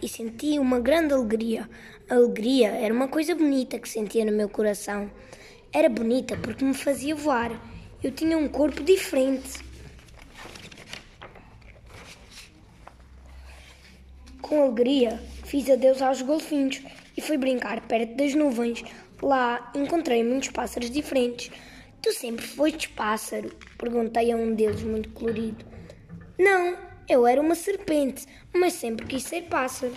e senti uma grande alegria. A alegria era uma coisa bonita que sentia no meu coração. Era bonita porque me fazia voar. Eu tinha um corpo diferente. Com alegria, fiz adeus aos golfinhos e fui brincar perto das nuvens. Lá encontrei muitos pássaros diferentes. Tu sempre foste pássaro? Perguntei a um deles muito colorido. Não, eu era uma serpente, mas sempre quis ser pássaro.